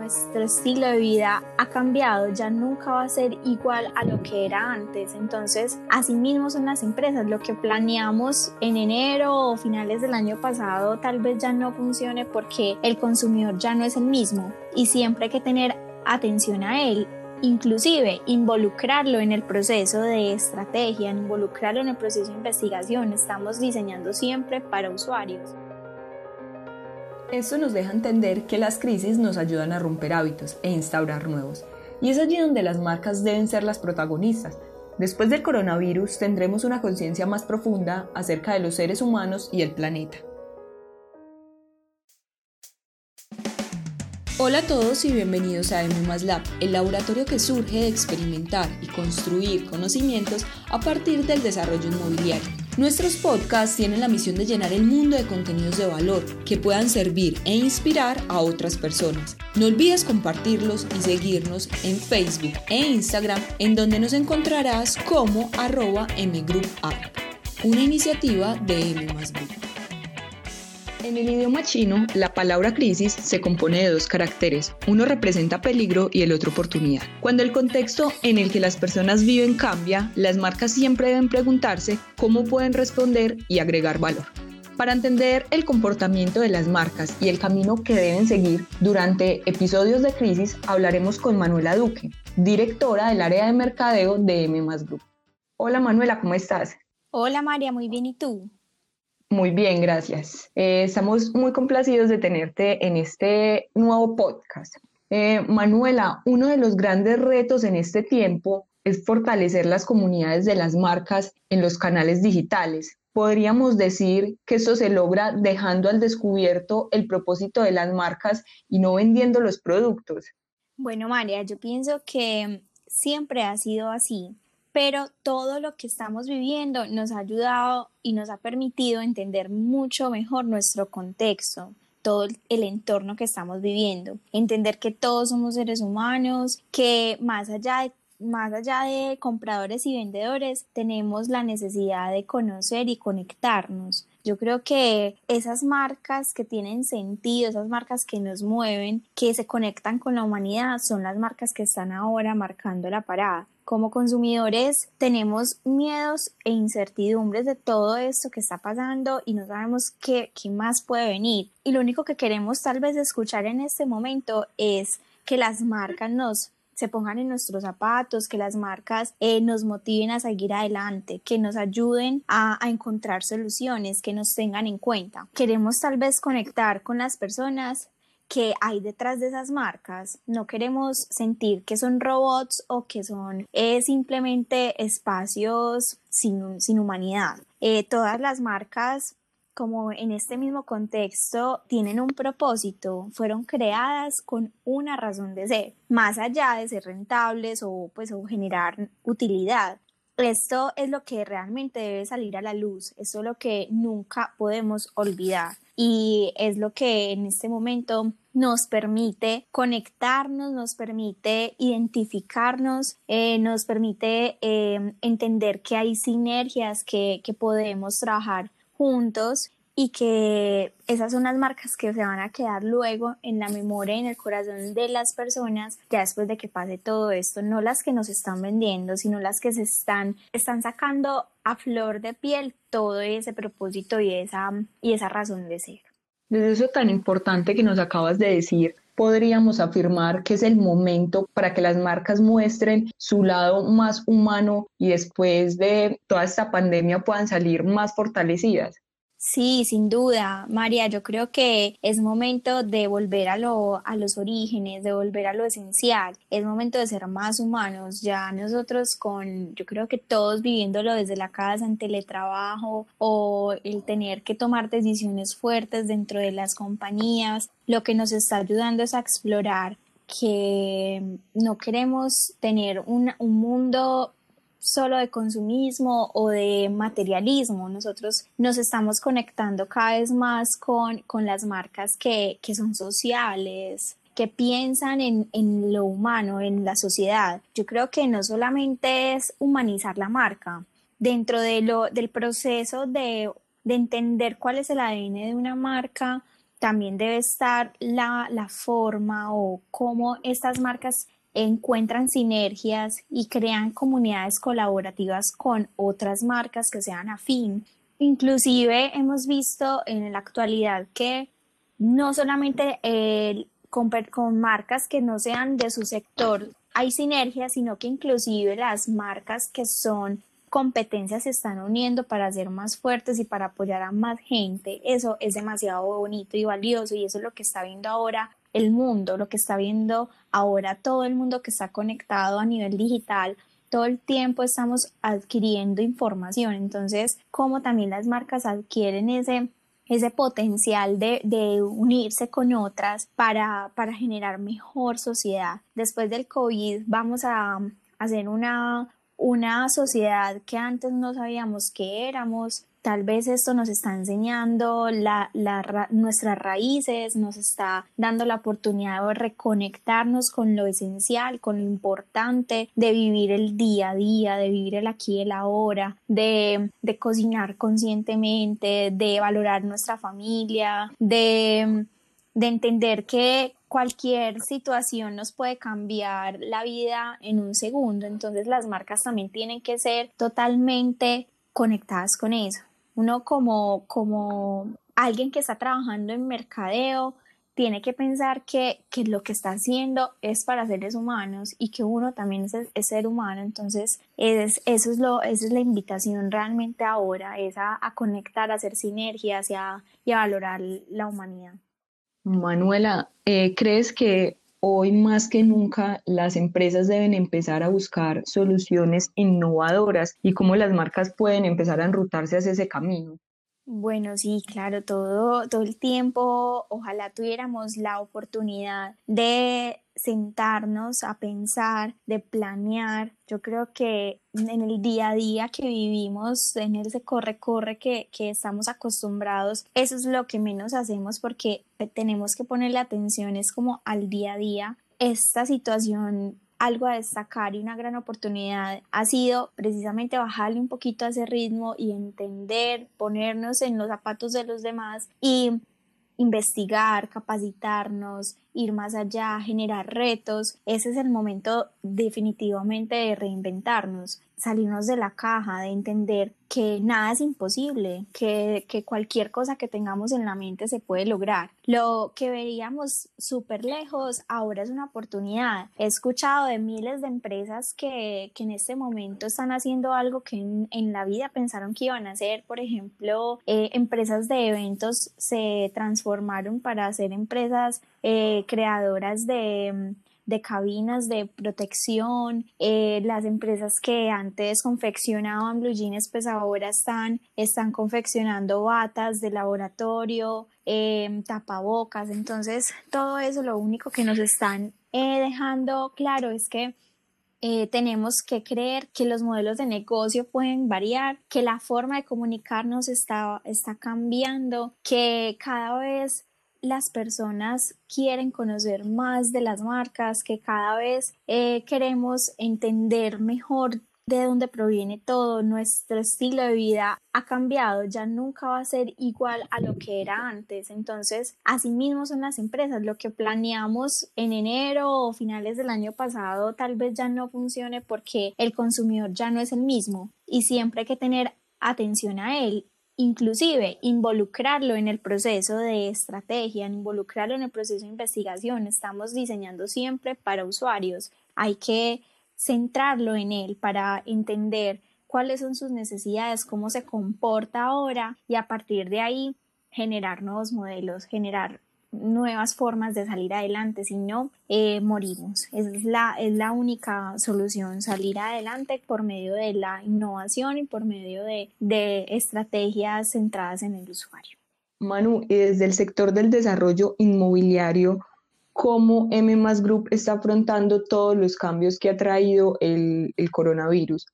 nuestro estilo de vida ha cambiado, ya nunca va a ser igual a lo que era antes. Entonces, así mismo son las empresas, lo que planeamos en enero o finales del año pasado tal vez ya no funcione porque el consumidor ya no es el mismo y siempre hay que tener atención a él inclusive involucrarlo en el proceso de estrategia, involucrarlo en el proceso de investigación. Estamos diseñando siempre para usuarios. Esto nos deja entender que las crisis nos ayudan a romper hábitos e instaurar nuevos. Y es allí donde las marcas deben ser las protagonistas. Después del coronavirus tendremos una conciencia más profunda acerca de los seres humanos y el planeta. Hola a todos y bienvenidos a M Lab, el laboratorio que surge de experimentar y construir conocimientos a partir del desarrollo inmobiliario. Nuestros podcasts tienen la misión de llenar el mundo de contenidos de valor que puedan servir e inspirar a otras personas. No olvides compartirlos y seguirnos en Facebook e Instagram, en donde nos encontrarás como arroba mgroup.app, una iniciativa de M Group. En el idioma chino, la palabra crisis se compone de dos caracteres. Uno representa peligro y el otro oportunidad. Cuando el contexto en el que las personas viven cambia, las marcas siempre deben preguntarse cómo pueden responder y agregar valor. Para entender el comportamiento de las marcas y el camino que deben seguir durante episodios de crisis, hablaremos con Manuela Duque, directora del área de mercadeo de M Group. Hola Manuela, ¿cómo estás? Hola María, muy bien, ¿y tú? Muy bien, gracias. Eh, estamos muy complacidos de tenerte en este nuevo podcast. Eh, Manuela, uno de los grandes retos en este tiempo es fortalecer las comunidades de las marcas en los canales digitales. Podríamos decir que eso se logra dejando al descubierto el propósito de las marcas y no vendiendo los productos. Bueno, María, yo pienso que siempre ha sido así pero todo lo que estamos viviendo nos ha ayudado y nos ha permitido entender mucho mejor nuestro contexto, todo el entorno que estamos viviendo, entender que todos somos seres humanos, que más allá de más allá de compradores y vendedores, tenemos la necesidad de conocer y conectarnos. Yo creo que esas marcas que tienen sentido, esas marcas que nos mueven, que se conectan con la humanidad, son las marcas que están ahora marcando la parada como consumidores tenemos miedos e incertidumbres de todo esto que está pasando y no sabemos qué, qué, más puede venir. Y lo único que queremos tal vez escuchar en este momento es que las marcas nos se pongan en nuestros zapatos, que las marcas eh, nos motiven a seguir adelante, que nos ayuden a, a encontrar soluciones, que nos tengan en cuenta. Queremos tal vez conectar con las personas que hay detrás de esas marcas. No queremos sentir que son robots o que son eh, simplemente espacios sin, sin humanidad. Eh, todas las marcas como en este mismo contexto tienen un propósito, fueron creadas con una razón de ser, más allá de ser rentables o pues o generar utilidad. Esto es lo que realmente debe salir a la luz, esto es lo que nunca podemos olvidar y es lo que en este momento nos permite conectarnos, nos permite identificarnos, eh, nos permite eh, entender que hay sinergias que, que podemos trabajar juntos y que esas son las marcas que se van a quedar luego en la memoria y en el corazón de las personas ya después de que pase todo esto, no las que nos están vendiendo, sino las que se están, están sacando a flor de piel todo ese propósito y esa, y esa razón de ser. Desde eso tan importante que nos acabas de decir, podríamos afirmar que es el momento para que las marcas muestren su lado más humano y después de toda esta pandemia puedan salir más fortalecidas. Sí, sin duda, María, yo creo que es momento de volver a, lo, a los orígenes, de volver a lo esencial, es momento de ser más humanos, ya nosotros con, yo creo que todos viviéndolo desde la casa en teletrabajo o el tener que tomar decisiones fuertes dentro de las compañías, lo que nos está ayudando es a explorar que no queremos tener un, un mundo solo de consumismo o de materialismo. Nosotros nos estamos conectando cada vez más con, con las marcas que, que son sociales, que piensan en, en, lo humano, en la sociedad. Yo creo que no solamente es humanizar la marca, dentro de lo, del proceso de, de entender cuál es el ADN de una marca, también debe estar la, la forma o cómo estas marcas encuentran sinergias y crean comunidades colaborativas con otras marcas que sean afín. Inclusive hemos visto en la actualidad que no solamente con, con marcas que no sean de su sector hay sinergias, sino que inclusive las marcas que son competencias se están uniendo para ser más fuertes y para apoyar a más gente. Eso es demasiado bonito y valioso y eso es lo que está viendo ahora el mundo, lo que está viendo ahora todo el mundo que está conectado a nivel digital. Todo el tiempo estamos adquiriendo información. Entonces, como también las marcas adquieren ese ese potencial de, de, unirse con otras para, para generar mejor sociedad. Después del COVID vamos a hacer una, una sociedad que antes no sabíamos que éramos. Tal vez esto nos está enseñando nuestras raíces, nos está dando la oportunidad de reconectarnos con lo esencial, con lo importante, de vivir el día a día, de vivir el aquí y el ahora, de, de cocinar conscientemente, de valorar nuestra familia, de, de entender que cualquier situación nos puede cambiar la vida en un segundo, entonces las marcas también tienen que ser totalmente conectadas con eso. Uno como, como alguien que está trabajando en mercadeo, tiene que pensar que, que, lo que está haciendo es para seres humanos y que uno también es, ser humano. Entonces, es, eso es lo, esa es la invitación realmente ahora, es a, conectar, a hacer sinergias y a valorar la humanidad. Manuela, eh, ¿crees que hoy más que nunca las empresas deben empezar a buscar soluciones innovadoras y cómo las marcas pueden empezar a enrutarse hacia ese camino? Bueno, sí, claro, todo, todo el tiempo, ojalá tuviéramos la oportunidad de sentarnos a pensar, de planear. Yo creo que en el día a día que vivimos, en ese corre-corre que, que estamos acostumbrados, eso es lo que menos hacemos porque tenemos que ponerle atención, es como al día a día. Esta situación algo a destacar y una gran oportunidad ha sido precisamente bajarle un poquito a ese ritmo y entender, ponernos en los zapatos de los demás y investigar, capacitarnos, ir más allá, generar retos. Ese es el momento definitivamente de reinventarnos salirnos de la caja, de entender que nada es imposible, que, que cualquier cosa que tengamos en la mente se puede lograr. Lo que veríamos súper lejos ahora es una oportunidad. He escuchado de miles de empresas que, que en este momento están haciendo algo que en, en, la vida pensaron que iban a hacer. Por ejemplo, eh, empresas de eventos se transformaron para ser empresas eh, creadoras de de cabinas de protección, eh, las empresas que antes confeccionaban blue jeans, pues ahora están, están confeccionando batas de laboratorio, em, tapabocas, entonces todo eso lo único que nos están eh, dejando claro es que eh, tenemos que creer que los modelos de negocio pueden variar, que la forma de comunicarnos está, está cambiando, que cada vez las personas quieren conocer más de las marcas, que cada vez eh, queremos entender mejor de dónde proviene todo, nuestro estilo de vida ha cambiado, ya nunca va a ser igual a lo que era antes. Entonces, asimismo son las empresas, lo que planeamos en enero o finales del año pasado tal vez ya no funcione porque el consumidor ya no es el mismo y siempre hay que tener atención a él inclusive involucrarlo en el proceso de estrategia, involucrarlo en el proceso de investigación. Estamos diseñando siempre para usuarios. Hay que centrarlo en él para entender cuáles son sus necesidades, cómo se comporta ahora y a partir de ahí generar nuevos modelos, generar nuevas formas de salir adelante, si no, eh, morimos. Es la, es la única solución, salir adelante por medio de la innovación y por medio de, de estrategias centradas en el usuario. Manu, y desde el sector del desarrollo inmobiliario, ¿cómo M Group está afrontando todos los cambios que ha traído el, el coronavirus?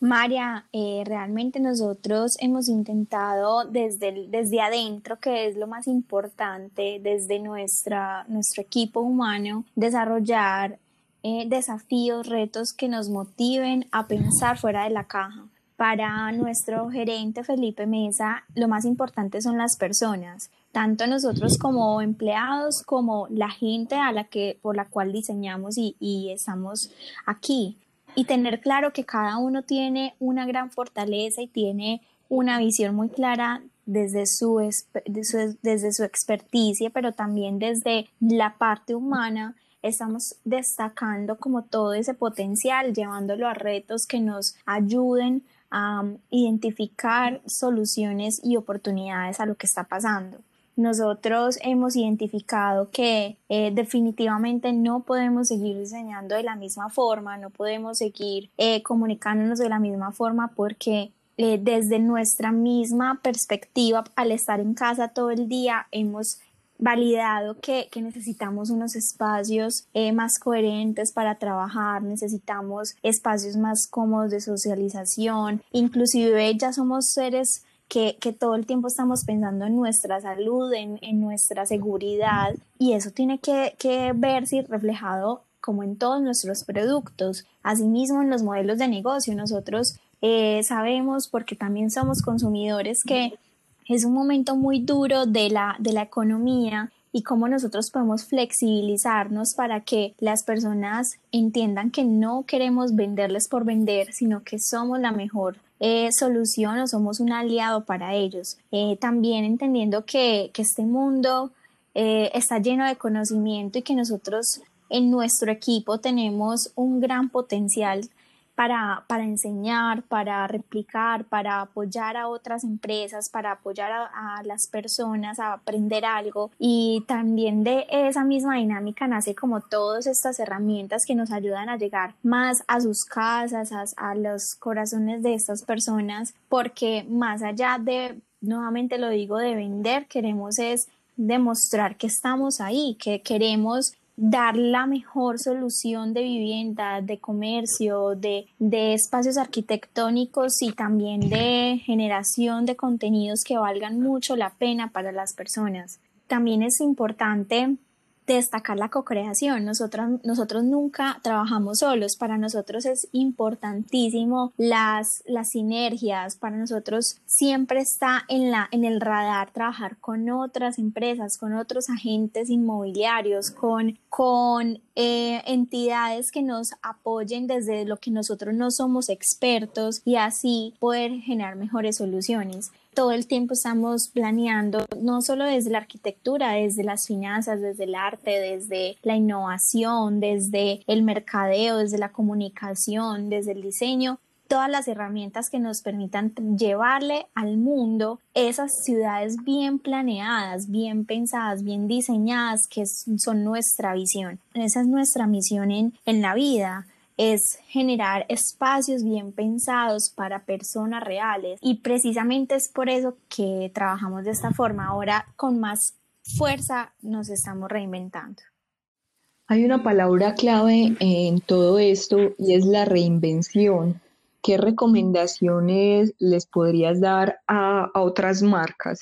María, eh, realmente nosotros hemos intentado desde, desde adentro, que es lo más importante, desde nuestra, nuestro equipo humano, desarrollar eh, desafíos, retos que nos motiven a pensar fuera de la caja. Para nuestro gerente Felipe Mesa, lo más importante son las personas. tanto nosotros como empleados como la gente a la que por la cual diseñamos y, y estamos aquí y tener claro que cada uno tiene una gran fortaleza y tiene una visión muy clara desde su, desde su experticia, pero también desde la parte humana, estamos destacando como todo ese potencial, llevándolo a retos que nos ayuden a um, identificar soluciones y oportunidades a lo que está pasando. Nosotros hemos identificado que eh, definitivamente no podemos seguir diseñando de la misma forma, no podemos seguir eh, comunicándonos de la misma forma porque eh, desde nuestra misma perspectiva, al estar en casa todo el día, hemos validado que, necesitamos unos espacios más coherentes para trabajar, necesitamos espacios más cómodos de socialización, inclusive ya somos seres que, todo el tiempo estamos pensando en nuestra salud, en, nuestra seguridad y eso tiene que, que verse reflejado como en todos nuestros productos, asimismo en los modelos de negocio. Nosotros eh, sabemos, porque también somos consumidores, que es un momento muy duro de la, de la economía y cómo nosotros podemos flexibilizarnos para que las personas entiendan que no queremos venderles por vender, sino que somos la mejor eh, solución o somos un aliado para ellos. Eh, también entendiendo que, que este mundo está lleno de conocimiento y que nosotros en nuestro equipo tenemos un gran potencial para, para, enseñar, para replicar, para apoyar a otras empresas, para apoyar a, las personas a aprender algo. Y también de esa misma dinámica nace como todas estas herramientas que nos ayudan a llegar más a sus casas, a, a los corazones de estas personas, porque más allá de, nuevamente lo digo, de vender, queremos es demostrar que estamos ahí, que queremos dar la mejor solución de vivienda, de comercio, de, de, espacios arquitectónicos y también de generación de contenidos que valgan mucho la pena para las personas. También es importante destacar la co-creación. Nosotros, nosotros nunca trabajamos solos. Para nosotros es importantísimo las, las sinergias. Para nosotros siempre está en, la, en el radar trabajar con otras empresas, con otros agentes inmobiliarios, con, con eh, entidades que nos apoyen desde lo que nosotros no somos expertos y así poder generar mejores soluciones todo el tiempo estamos planeando, no solo desde la arquitectura, desde las finanzas, desde el arte, desde la innovación, desde el mercadeo, desde la comunicación, desde el diseño, todas las herramientas que nos permitan llevarle al mundo esas ciudades bien planeadas, bien pensadas, bien diseñadas, que son nuestra visión. Esa es nuestra misión en, en la vida es generar espacios bien pensados para personas reales y precisamente es por eso que trabajamos de esta forma. Ahora con más fuerza nos estamos reinventando. Hay una palabra clave en todo esto y es la reinvención. ¿Qué recomendaciones les podrías dar a, otras marcas?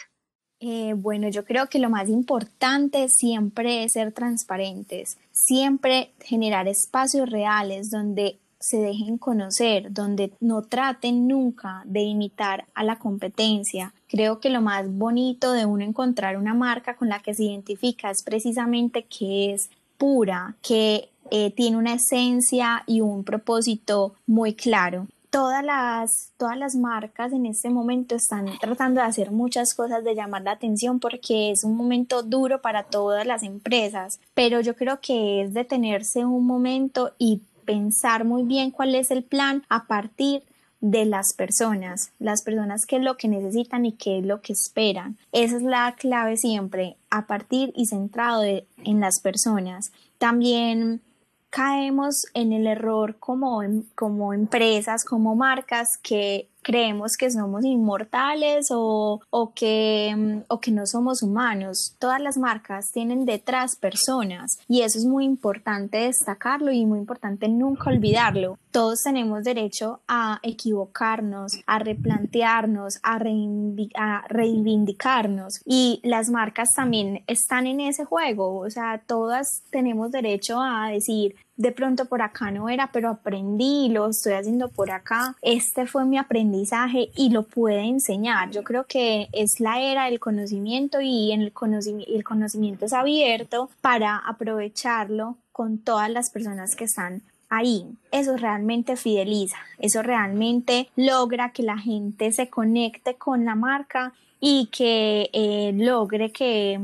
Eh, bueno, yo creo que lo más importante siempre es ser transparentes, siempre generar espacios reales donde se dejen conocer, donde no traten nunca de imitar a la competencia. Creo que lo más bonito de uno encontrar una marca con la que se identifica es precisamente que es pura, que eh, tiene una esencia y un propósito muy claro. Todas las, todas las marcas en este momento están tratando de hacer muchas cosas de llamar la atención porque es un momento duro para todas las empresas, pero yo creo que es detenerse un momento y pensar muy bien cuál es el plan a partir de las personas, las personas qué es lo que necesitan y qué es lo que esperan. Esa es la clave siempre, a partir y centrado en las personas. También caemos en el error como, como empresas, como marcas que creemos que somos inmortales o, que, mm, o que no somos humanos. Todas las marcas tienen detrás personas y eso es muy importante destacarlo y muy importante nunca olvidarlo. Todos tenemos derecho a equivocarnos, a replantearnos, a, a reivindicarnos y las marcas también están en ese juego. O sea, todas tenemos derecho a decir de pronto por acá no era, pero aprendí, lo estoy haciendo por acá. Este fue mi aprendizaje y lo puede enseñar. Yo creo que es la era del conocimiento y en el, conocimiento, el conocimiento es abierto para aprovecharlo con todas las personas que están ahí. Eso realmente fideliza, eso realmente logra que la gente se conecte con la marca y que eh, logre que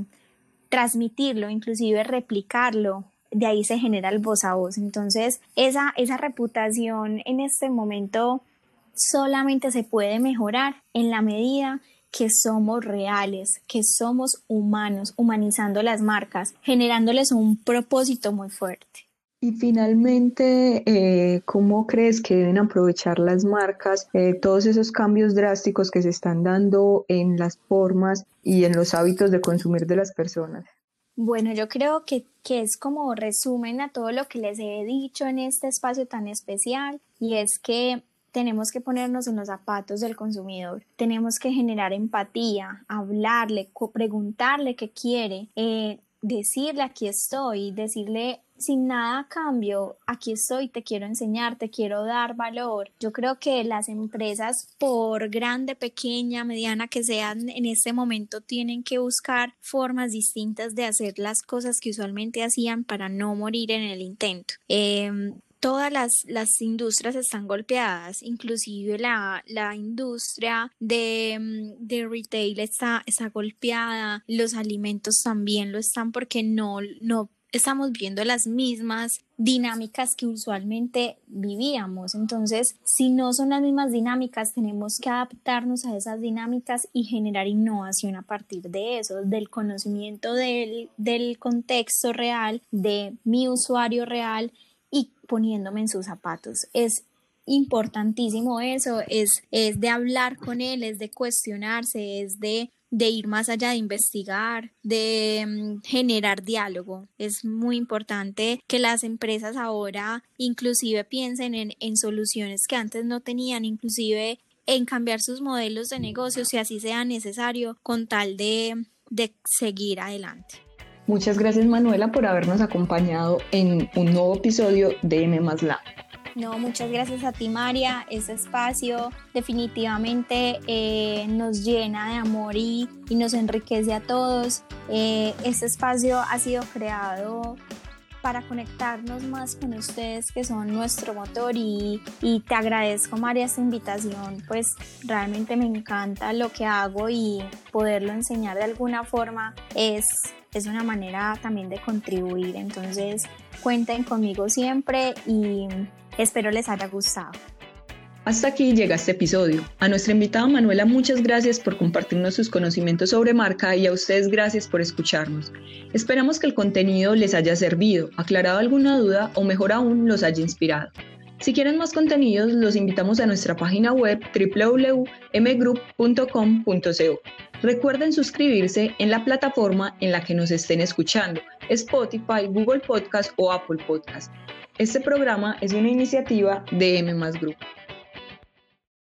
transmitirlo, inclusive replicarlo de ahí se genera el voz a voz. Entonces, esa, esa reputación en este momento solamente se puede mejorar en la medida que somos reales, que somos humanos, humanizando las marcas, generándoles un propósito muy fuerte. Y finalmente, eh, ¿cómo crees que deben aprovechar las marcas eh, todos esos cambios drásticos que se están dando en las formas y en los hábitos de consumir de las personas? Bueno, yo creo que, que, es como resumen a todo lo que les he dicho en este espacio tan especial y es que tenemos que ponernos en los zapatos del consumidor, tenemos que generar empatía, hablarle, preguntarle qué quiere, eh, decirle aquí estoy, decirle sin nada a cambio, aquí estoy, te quiero enseñar, te quiero dar valor. Yo creo que las empresas, por grande, pequeña, mediana que sean, en este momento tienen que buscar formas distintas de hacer las cosas que usualmente hacían para no morir en el intento. Em, todas las, las, industrias están golpeadas, inclusive la, la industria de, mm, de, retail está, está golpeada, los alimentos también lo están porque no, no estamos viendo las mismas dinámicas que usualmente vivíamos. Entonces, si no son las mismas dinámicas, tenemos que adaptarnos a esas dinámicas y generar innovación a partir de eso, del conocimiento del, del contexto real, de mi usuario real y poniéndome en sus zapatos. Es importantísimo eso, es, es de hablar con él, es de cuestionarse, es de de ir más allá de investigar, de mm, generar diálogo. Es muy importante que las empresas ahora inclusive piensen en, en soluciones que antes no tenían, inclusive en cambiar sus modelos de negocio si así sea necesario con tal de, de seguir adelante. Muchas gracias Manuela por habernos acompañado en un nuevo episodio de M Lab. No, muchas gracias a ti, María. Ese espacio definitivamente eh, nos llena de amor y, nos enriquece a todos. Eh, este espacio ha sido creado para conectarnos más con ustedes que son nuestro motor y, y, te agradezco María esta invitación pues realmente me encanta lo que hago y poderlo enseñar de alguna forma es, es una manera también de contribuir entonces cuenten conmigo siempre y Espero les haya gustado. Hasta aquí llega este episodio. A nuestra invitada Manuela muchas gracias por compartirnos sus conocimientos sobre marca y a ustedes gracias por escucharnos. Esperamos que el contenido les haya servido, aclarado alguna duda o mejor aún los haya inspirado. Si quieren más contenidos, los invitamos a nuestra página web www.mgroup.com.co. Recuerden suscribirse en la plataforma en la que nos estén escuchando, Spotify, Google Podcast o Apple Podcast. Este programa es una iniciativa de M Group.